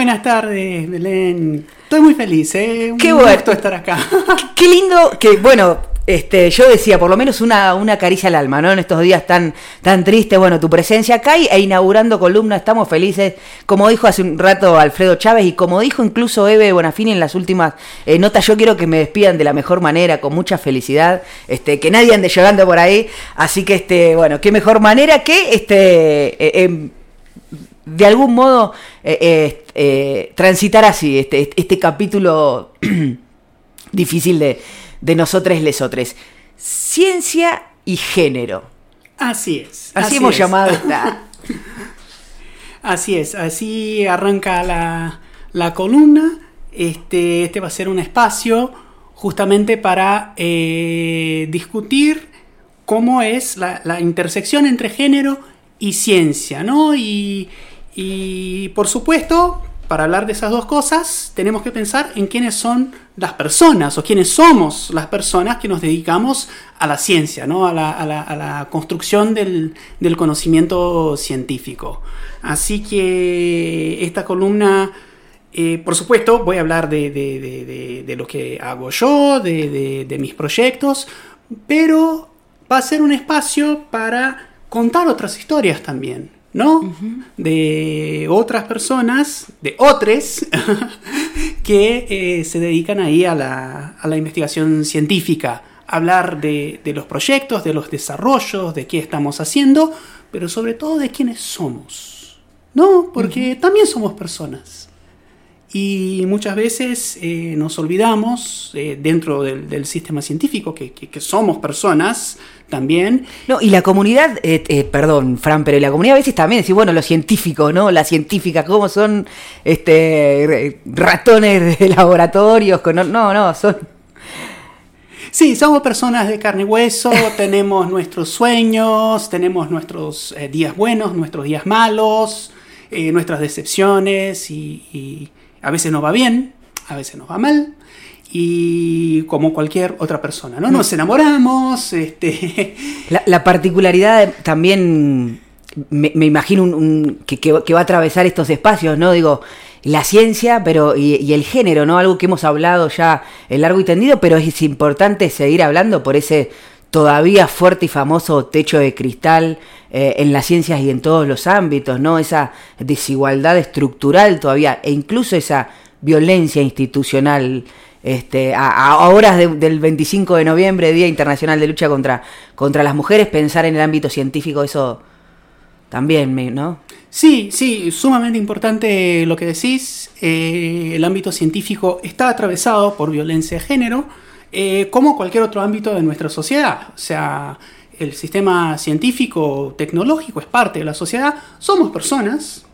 Buenas tardes, Belén. Estoy muy feliz, ¿eh? Un Qué gusto bueno. estar acá. Qué lindo que, bueno, este, yo decía, por lo menos una, una caricia al alma, ¿no? En estos días tan, tan tristes, bueno, tu presencia acá y, e inaugurando columna, estamos felices, como dijo hace un rato Alfredo Chávez y como dijo incluso Eve Bonafini en las últimas eh, notas, yo quiero que me despidan de la mejor manera, con mucha felicidad, este, que nadie ande llegando por ahí, así que, este, bueno, qué mejor manera que, este, eh, em, de algún modo eh, eh, eh, transitar así este, este capítulo difícil de, de nosotros lesotres. Ciencia y género. Así es. Así, hemos es. llamado esta. Así es, así arranca la, la columna. Este, este va a ser un espacio justamente para eh, discutir cómo es la, la intersección entre género y ciencia, ¿no? Y, y por supuesto, para hablar de esas dos cosas, tenemos que pensar en quiénes son las personas o quiénes somos las personas que nos dedicamos a la ciencia, ¿no? a, la, a la- a la construcción del, del conocimiento científico. Así que esta columna, eh, por supuesto, voy a hablar de, de- de- de- lo que hago yo, de mis proyectos, pero va a ser un espacio para contar otras historias también, ¿no? De otras personas, de otros, que eh, se dedican ahí a la, a la investigación científica, hablar de, de los proyectos, de los desarrollos, de qué estamos haciendo, pero sobre todo de quiénes somos, ¿no? Porque también somos personas. Y muchas veces eh, nos olvidamos eh, dentro del, del sistema científico que, que- que somos personas también. No, y la comunidad, eh, eh, perdón, Fran, pero la comunidad a veces también decís, bueno, los científicos, ¿no? Las científicas, ¿cómo son este ratones de laboratorios? Con, no, no, son. Sí, somos personas de carne y hueso, tenemos nuestros sueños, tenemos nuestros eh, días buenos, nuestros días malos, nuestras decepciones y, y a veces nos va bien, a veces nos va mal. Y como cualquier otra persona, ¿no? Nos enamoramos, este, La, la particularidad también, me, imagino que, va a atravesar estos espacios, ¿no? Digo, la ciencia pero y, el género, ¿no? Algo que hemos hablado ya en largo y tendido, pero es importante seguir hablando por ese todavía fuerte y famoso techo de cristal eh, en las ciencias y en todos los ámbitos, ¿no? Esa desigualdad estructural todavía e incluso esa violencia institucional este, a, a- horas de- del 25 de noviembre, Día Internacional de Lucha contra, contra las Mujeres, pensar en el ámbito científico, eso también, ¿no? Sí, sí, sumamente importante lo que decís. Eh, el ámbito científico está atravesado por violencia de género, eh, como cualquier otro ámbito de nuestra sociedad. O sea, el sistema científico, tecnológico es parte de la sociedad. Somos personas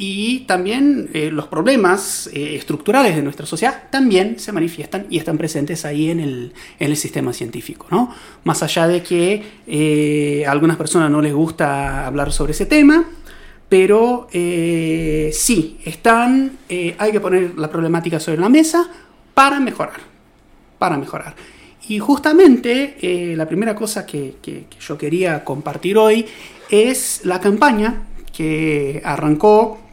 y también eh, los problemas eh, estructurales de nuestra sociedad también se manifiestan y están presentes ahí en el, en el sistema científico. ¿no? Más allá de que eh, a algunas personas no les gusta hablar sobre ese tema, pero sí, están, hay que poner la problemática sobre la mesa para mejorar, para mejorar. Y justamente la primera cosa que yo quería compartir hoy es la campaña que arrancó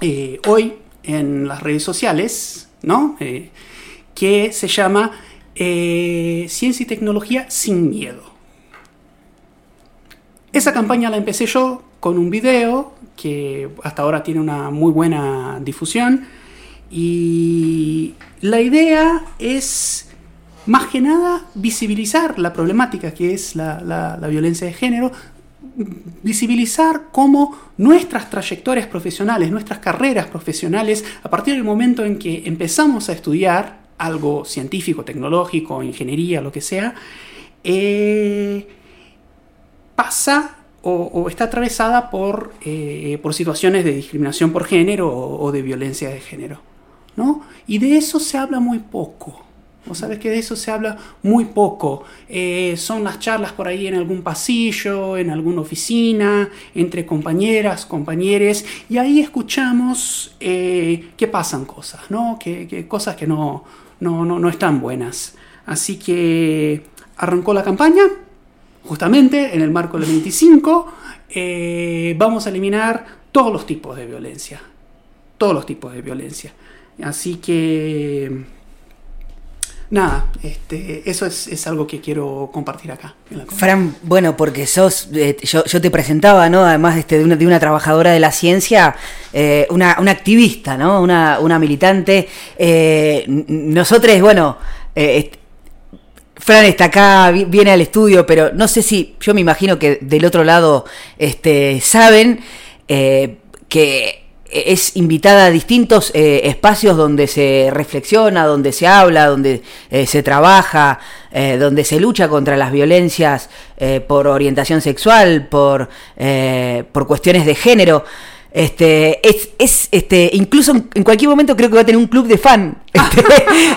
eh, hoy en las redes sociales, ¿no? Eh, que se llama eh, Ciencia y Tecnología sin Miedo. Esa campaña la empecé yo con un video que hasta ahora tiene una muy buena difusión y la idea es más que nada visibilizar la problemática que es la, violencia de género, visibilizar cómo nuestras trayectorias profesionales, nuestras carreras profesionales, a partir del momento en que empezamos a estudiar algo científico, tecnológico, ingeniería, lo que sea, eh, pasa o, está atravesada por, eh, por situaciones de discriminación por género o, o de violencia de género. ¿no? Y de eso se habla muy poco. Vos sabés que de eso se habla muy poco. Eh, son las charlas por ahí en algún pasillo, en alguna oficina, entre compañeras, compañeros, y ahí escuchamos eh, que pasan cosas, ¿no? Que, cosas que no, no, no, no están buenas. Así que arrancó la campaña, justamente en el marco del 25, eh, vamos a eliminar todos los tipos de violencia. todos los tipos de violencia. Así que, nada, este, eso es, es algo que quiero compartir acá. Fran, bueno, porque sos, eh, yo, yo te presentaba, ¿no? Además este, de, una, de una trabajadora de la ciencia, eh, una, una activista, ¿no? Una, una militante. Eh, nosotros, bueno, Fran está acá, vi- viene al estudio, pero no sé si, yo me imagino que del otro lado este, saben que es invitada a distintos eh, espacios donde se reflexiona, donde se habla, donde eh, se trabaja, eh, donde se lucha contra las violencias eh, por orientación sexual, por, por cuestiones de género. Este, es, es, este, incluso en, cualquier momento creo que va a tener un club de fan. Este,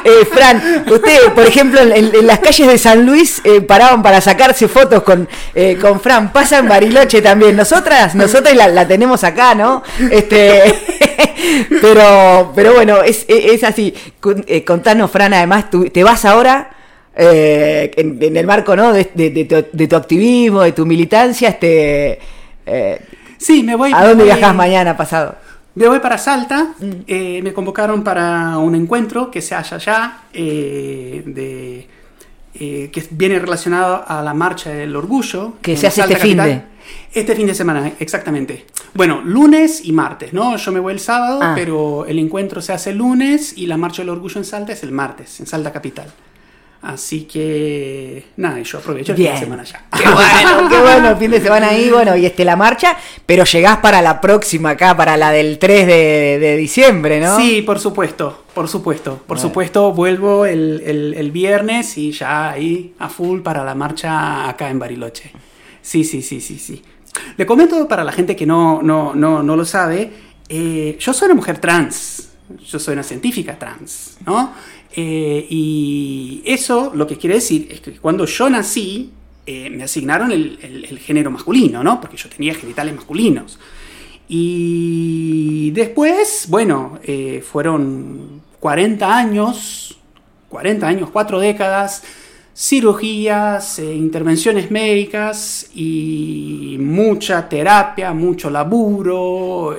eh, Fran, usted, por ejemplo, en, las calles de San Luis eh, paraban para sacarse fotos con, eh, con Fran. Pasa en Bariloche también. Nosotras, nosotras la, tenemos acá, ¿no? Este, pero, pero bueno, es, es así. Eh, contanos, Fran, además, tú, te vas ahora. en, en el marco ¿no? de, de- tu, de tu activismo, de tu militancia, este, Sí, me voy. ¿A dónde voy- viajas mañana pasado? Me voy para Salta, Mm. eh, me convocaron para un encuentro que se halla allá, eh, de, eh, que viene relacionado a la Marcha del Orgullo. Que se hace Salta este fin capital. Este fin de semana, exactamente. Bueno, lunes y martes, ¿no? Yo me voy el sábado, Ah. pero el encuentro se hace el lunes y la Marcha del Orgullo en Salta es el martes, en Salta Capital. Así que, nada, yo aprovecho el fin de semana ya. Qué bueno, qué bueno, fin de semana ahí, bueno, y este la marcha, pero llegás para la próxima acá, para la del 3 de, de diciembre, ¿no? Sí, por supuesto, por supuesto. Por Bueno. supuesto, vuelvo el, el- el viernes y ya ahí a full para la marcha acá en Bariloche. Sí, sí, sí, sí, sí. Le comento para la gente que no, no, no, no lo sabe, eh, yo soy una mujer trans, yo soy una científica trans, ¿no? Eh, y eso lo que quiere decir es que cuando yo nací, eh, me asignaron el, género masculino, ¿no? Porque yo tenía genitales masculinos. Y después, bueno, eh, fueron 40 años, 40 años, 4 décadas, cirugías, intervenciones médicas y mucha terapia, mucho laburo,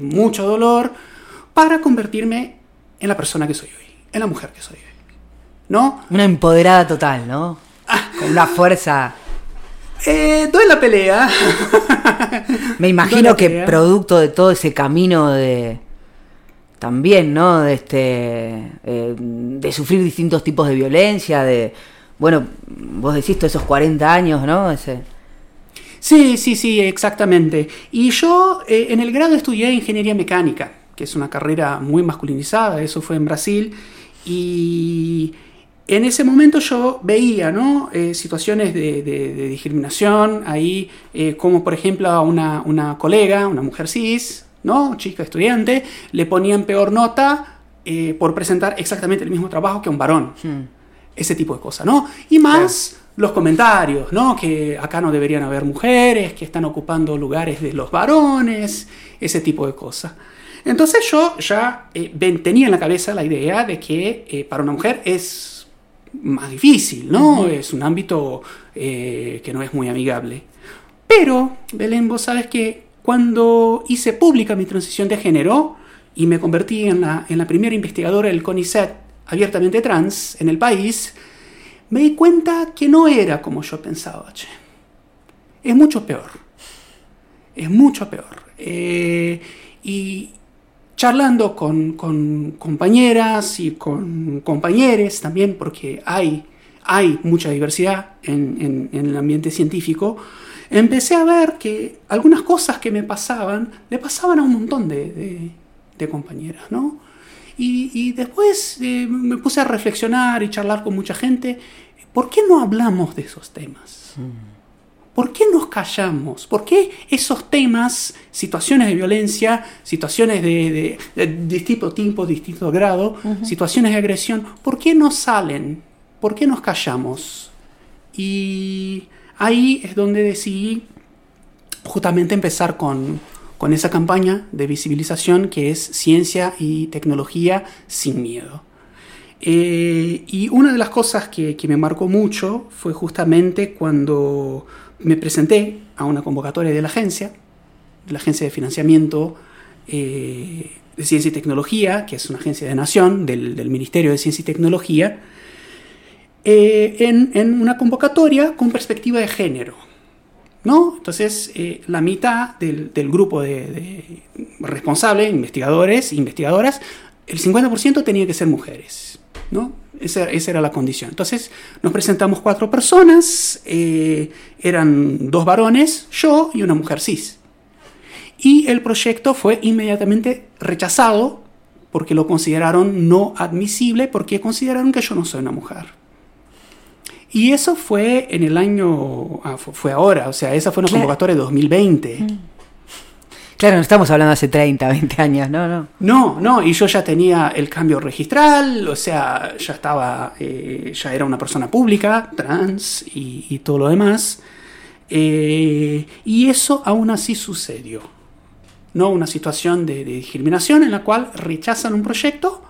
mucho dolor para convertirme en la persona que soy hoy, en la mujer que soy hoy. ¿No? Una empoderada total, ¿no? Con una fuerza. Eh, doy la pelea. Me imagino que pelea. producto de todo ese camino de. También, ¿no? De este. eh, de sufrir distintos tipos de violencia, de. Bueno, vos decís todos esos 40 años, ¿no? Ese. Sí, sí, sí, exactamente. Y yo eh, en el grado estudié ingeniería mecánica, que es una carrera muy masculinizada, eso fue en Brasil, y en ese momento yo veía ¿no? Eh, situaciones de, de- de discriminación ahí, eh, como por ejemplo a una, una colega, una mujer cis, ¿no? chica estudiante, le ponían peor nota eh, por presentar exactamente el mismo trabajo que un varón ese tipo de cosas, ¿no? Y más los comentarios, ¿no? Que acá no deberían haber mujeres, que están ocupando lugares de los varones, ese tipo de cosas. Entonces yo ya eh, tenía en la cabeza la idea de que eh, para una mujer es más difícil, ¿no? Es un ámbito eh, que no es muy amigable. Pero, Belén, vos sabes que cuando hice pública mi transición de género y me convertí en la, en la primera investigadora del CONICET abiertamente trans en el país, me di cuenta que no era como yo pensaba, che. Es mucho peor. Es mucho peor. Eh, y charlando con, con compañeras y con compañeros también, porque hay, hay mucha diversidad en, en- en el ambiente científico, empecé a ver que algunas cosas que me pasaban, le pasaban a un montón de, de- de compañeras, ¿no? Y, y después eh, me puse a reflexionar y charlar con mucha gente. ¿Por qué no hablamos de esos temas? ¿Por qué nos callamos? ¿Por qué esos temas, situaciones de violencia, situaciones de, de, de distinto tipo, distinto grado, situaciones de agresión, ¿por qué no salen? ¿Por qué nos callamos? Y ahí es donde decidí justamente empezar con, con esa campaña de visibilización que es ciencia y tecnología sin miedo. Eh, y una de las cosas que, que me marcó mucho fue justamente cuando me presenté a una convocatoria de la agencia, de la agencia de financiamiento eh, de Ciencia y Tecnología, que es una agencia de nación del, del Ministerio de Ciencia y Tecnología, eh, en, en, una convocatoria con perspectiva de género. ¿no? Entonces, eh, la mitad del, del grupo de, de responsables, investigadores, investigadoras, el 50% tenía que ser mujeres. ¿No? Esa, esa, era la condición. Entonces nos presentamos cuatro personas, eh, eran dos varones, yo y una mujer cis. Y el proyecto fue inmediatamente rechazado porque lo consideraron no admisible, porque consideraron que yo no soy una mujer. Y eso fue en el año, ah, fue ahora, o sea, esa fue una convocatoria de 2020. Mm. Claro, no estamos hablando hace 30, 20 años, no, no. No, no, y yo ya tenía el cambio registral, o sea, ya estaba, eh, ya era una persona pública, trans y, y todo lo demás. Eh, y eso aún así sucedió. ¿no? Una situación de, de discriminación en la cual rechazan un proyecto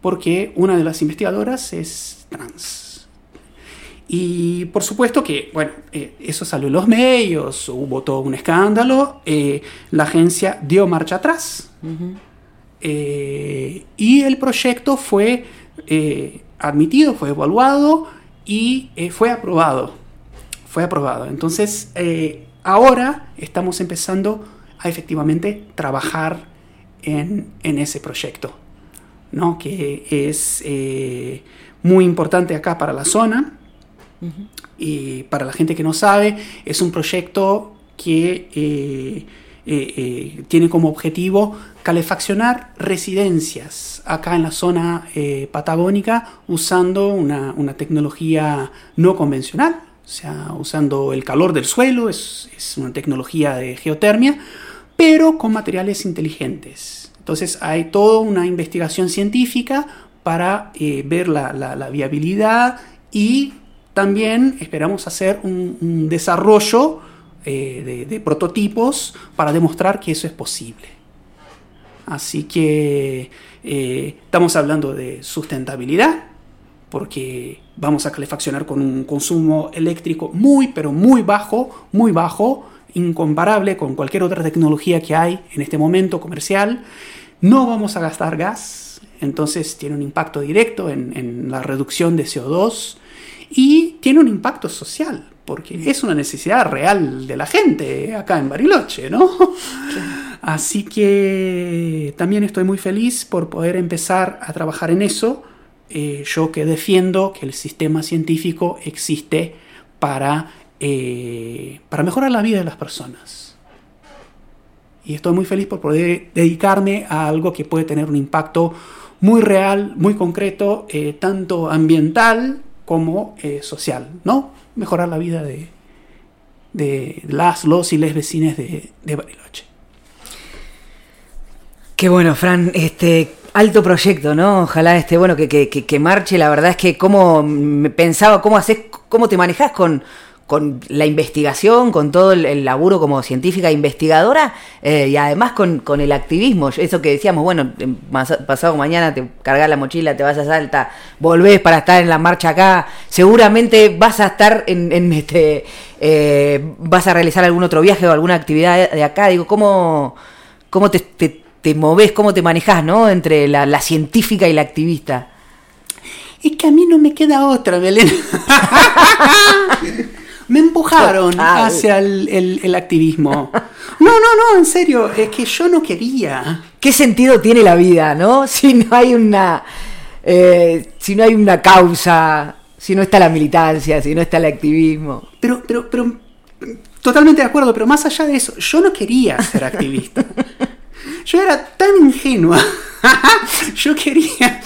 porque una de las investigadoras es trans. Y por supuesto que, bueno, eh, eso salió en los medios, hubo todo un escándalo, eh, la agencia dio marcha atrás uh -huh. eh, y el proyecto fue eh, admitido, fue evaluado y eh, fue aprobado. Fue aprobado. Entonces, eh, ahora estamos empezando a efectivamente trabajar en, en ese proyecto, ¿no? que es muy importante acá para la zona y para la gente que no sabe, es un proyecto que eh, eh, eh, tiene como objetivo calefaccionar residencias acá en la zona eh, patagónica usando una, una, tecnología no convencional, o sea, usando el calor del suelo, es, es una tecnología de geotermia, pero con materiales inteligentes. Entonces hay toda una investigación científica para eh, ver la, la, la viabilidad y también esperamos hacer un, desarrollo eh, de, prototipos para demostrar que eso es posible. Así que eh, estamos hablando de sustentabilidad, porque vamos a calefaccionar con un consumo eléctrico muy, pero muy bajo, muy bajo, incomparable con cualquier otra tecnología que hay en este momento comercial. No vamos a gastar gas, entonces tiene un impacto directo en la reducción de CO2 y tiene un impacto social, porque es una necesidad real de la gente acá en Bariloche, ¿no? Así que también estoy muy feliz por poder empezar a trabajar en eso. Eh, yo que defiendo que el sistema científico existe para, eh, para mejorar la vida de las personas. Y estoy muy feliz por poder dedicarme a algo que puede tener un impacto muy real, muy concreto, eh, tanto ambiental como eh, social, ¿no? Mejorar la vida de, de las, los y les vecines de, Bariloche. Qué bueno, Fran, este alto proyecto, ¿no? Ojalá este, bueno, que, que, que, marche. La verdad es que cómo me pensaba, cómo haces, cómo te manejas con, con la investigación, con todo el, el laburo como científica investigadora eh, y además con, con, el activismo. Eso que decíamos, bueno, pasado mañana te cargas la mochila, te vas a Salta, volvés para estar en la marcha acá, seguramente vas a estar en, en este, eh, vas a realizar algún otro viaje o alguna actividad de acá. Digo, ¿cómo, cómo te, te, te moves, cómo te manejas, ¿no? Entre la, la científica y la activista. Es que a mí no me queda otra, Belén. me empujaron ah, hacia el, el, el, activismo. No, no, no, en serio, es que yo no quería. ¿Qué sentido tiene la vida, no? Si no hay una, eh, si no hay una causa, si no está la militancia, si no está el activismo. Pero, pero, pero, totalmente de acuerdo, pero más allá de eso, yo no quería ser activista. yo era tan ingenua. yo quería,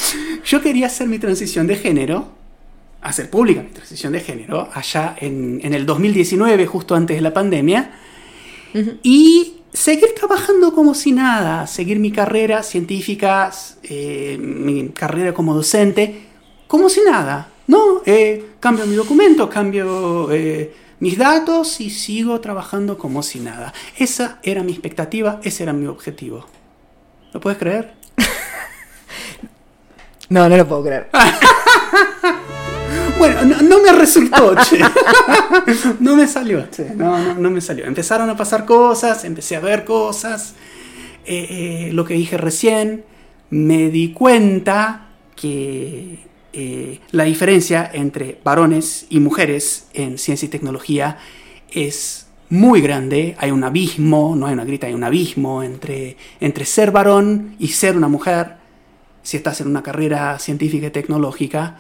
yo quería hacer mi transición de género hacer pública mi transición de género allá en, en el 2019, justo antes de la pandemia, uh -huh. y seguir trabajando como si nada, seguir mi carrera científica, eh, mi carrera como docente, como si nada. No, eh, cambio mi documento, cambio eh, mis datos y sigo trabajando como si nada. Esa era mi expectativa, ese era mi objetivo. ¿Lo puedes creer? no, no lo puedo creer. Bueno, no, no, me resultó, che. no me salió, che. No, no, no, me salió. Empezaron a pasar cosas, empecé a ver cosas. eh, lo que dije recién, me di cuenta que eh, la diferencia entre varones y mujeres en ciencia y tecnología es muy grande, hay un abismo, no hay una grita, hay un abismo entre, entre ser varón y ser una mujer, si estás en una carrera científica y tecnológica.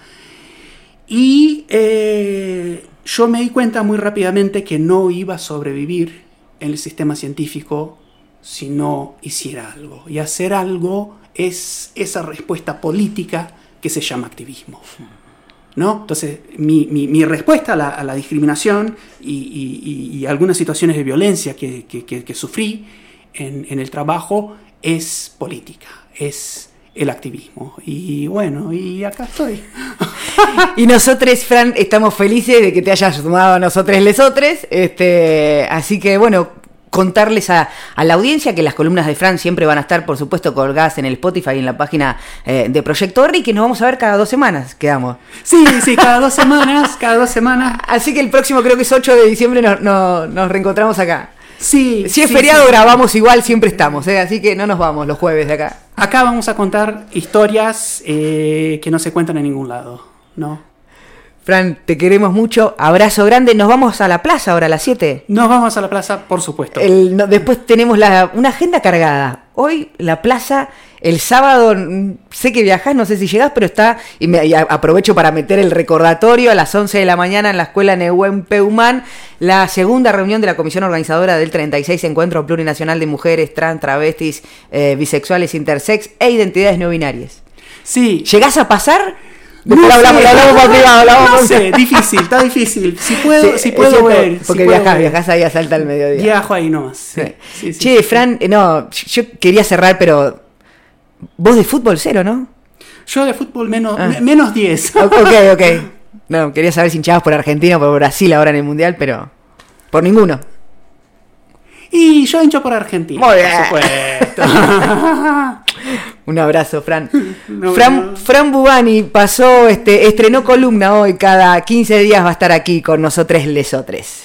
Y eh, yo me di cuenta muy rápidamente que no iba a sobrevivir en el sistema científico si no hiciera algo. Y hacer algo es esa respuesta política que se llama activismo. ¿No? Entonces, mi, respuesta a la, discriminación y, algunas situaciones de violencia que, sufrí en, el trabajo es política, es el activismo. Y bueno, y acá estoy. y nosotros, Fran, estamos felices de que te hayas sumado a nosotros lesotres. Este, así que bueno, contarles a, la audiencia que las columnas de Fran siempre van a estar, por supuesto, colgadas en el Spotify y en la página eh, de Proyecto y que nos vamos a ver cada dos semanas, quedamos. Sí, sí, cada dos semanas, cada dos semanas. Así que el próximo, creo que es 8 de diciembre, nos reencontramos acá. Sí. Si es feriado, grabamos igual, siempre estamos, ¿eh? así que no nos vamos los jueves de acá. Acá vamos a contar historias eh, que no se cuentan en ningún lado, ¿no? Fran, te queremos mucho. Abrazo grande. Nos vamos a la plaza ahora a las 7. Nos vamos a la plaza, por supuesto. después tenemos una agenda cargada. Hoy la plaza, el sábado, sé que viajás, no sé si llegás, pero está, y, me, aprovecho para meter el recordatorio a las 11 de la mañana en la escuela Nehuen Peumán, la segunda reunión de la comisión organizadora del 36 Encuentro Plurinacional de Mujeres, Trans, Travestis, eh, Bisexuales, Intersex e Identidades No Binarias. Sí. ¿Llegás a pasar? No hablamos, hablamos por privado, hablamos no sé, difícil, está difícil. Si puedo, si puedo ver. Porque viajás, viajás ahí a Salta al mediodía. Viajo ahí nomás. Sí. Sí, che, Fran, eh, no, yo quería cerrar, pero vos de fútbol cero, ¿no? Yo de fútbol menos, ah. menos 10. Ok, ok. No, quería saber si hinchabas por Argentina o por Brasil ahora en el Mundial, pero por ninguno. Y yo hincho por Argentina. Muy bien. Por supuesto. Un abrazo, Fran. Fran, Fran Bubani pasó, este, estrenó columna hoy, cada 15 días va a estar aquí con nosotros lesotres.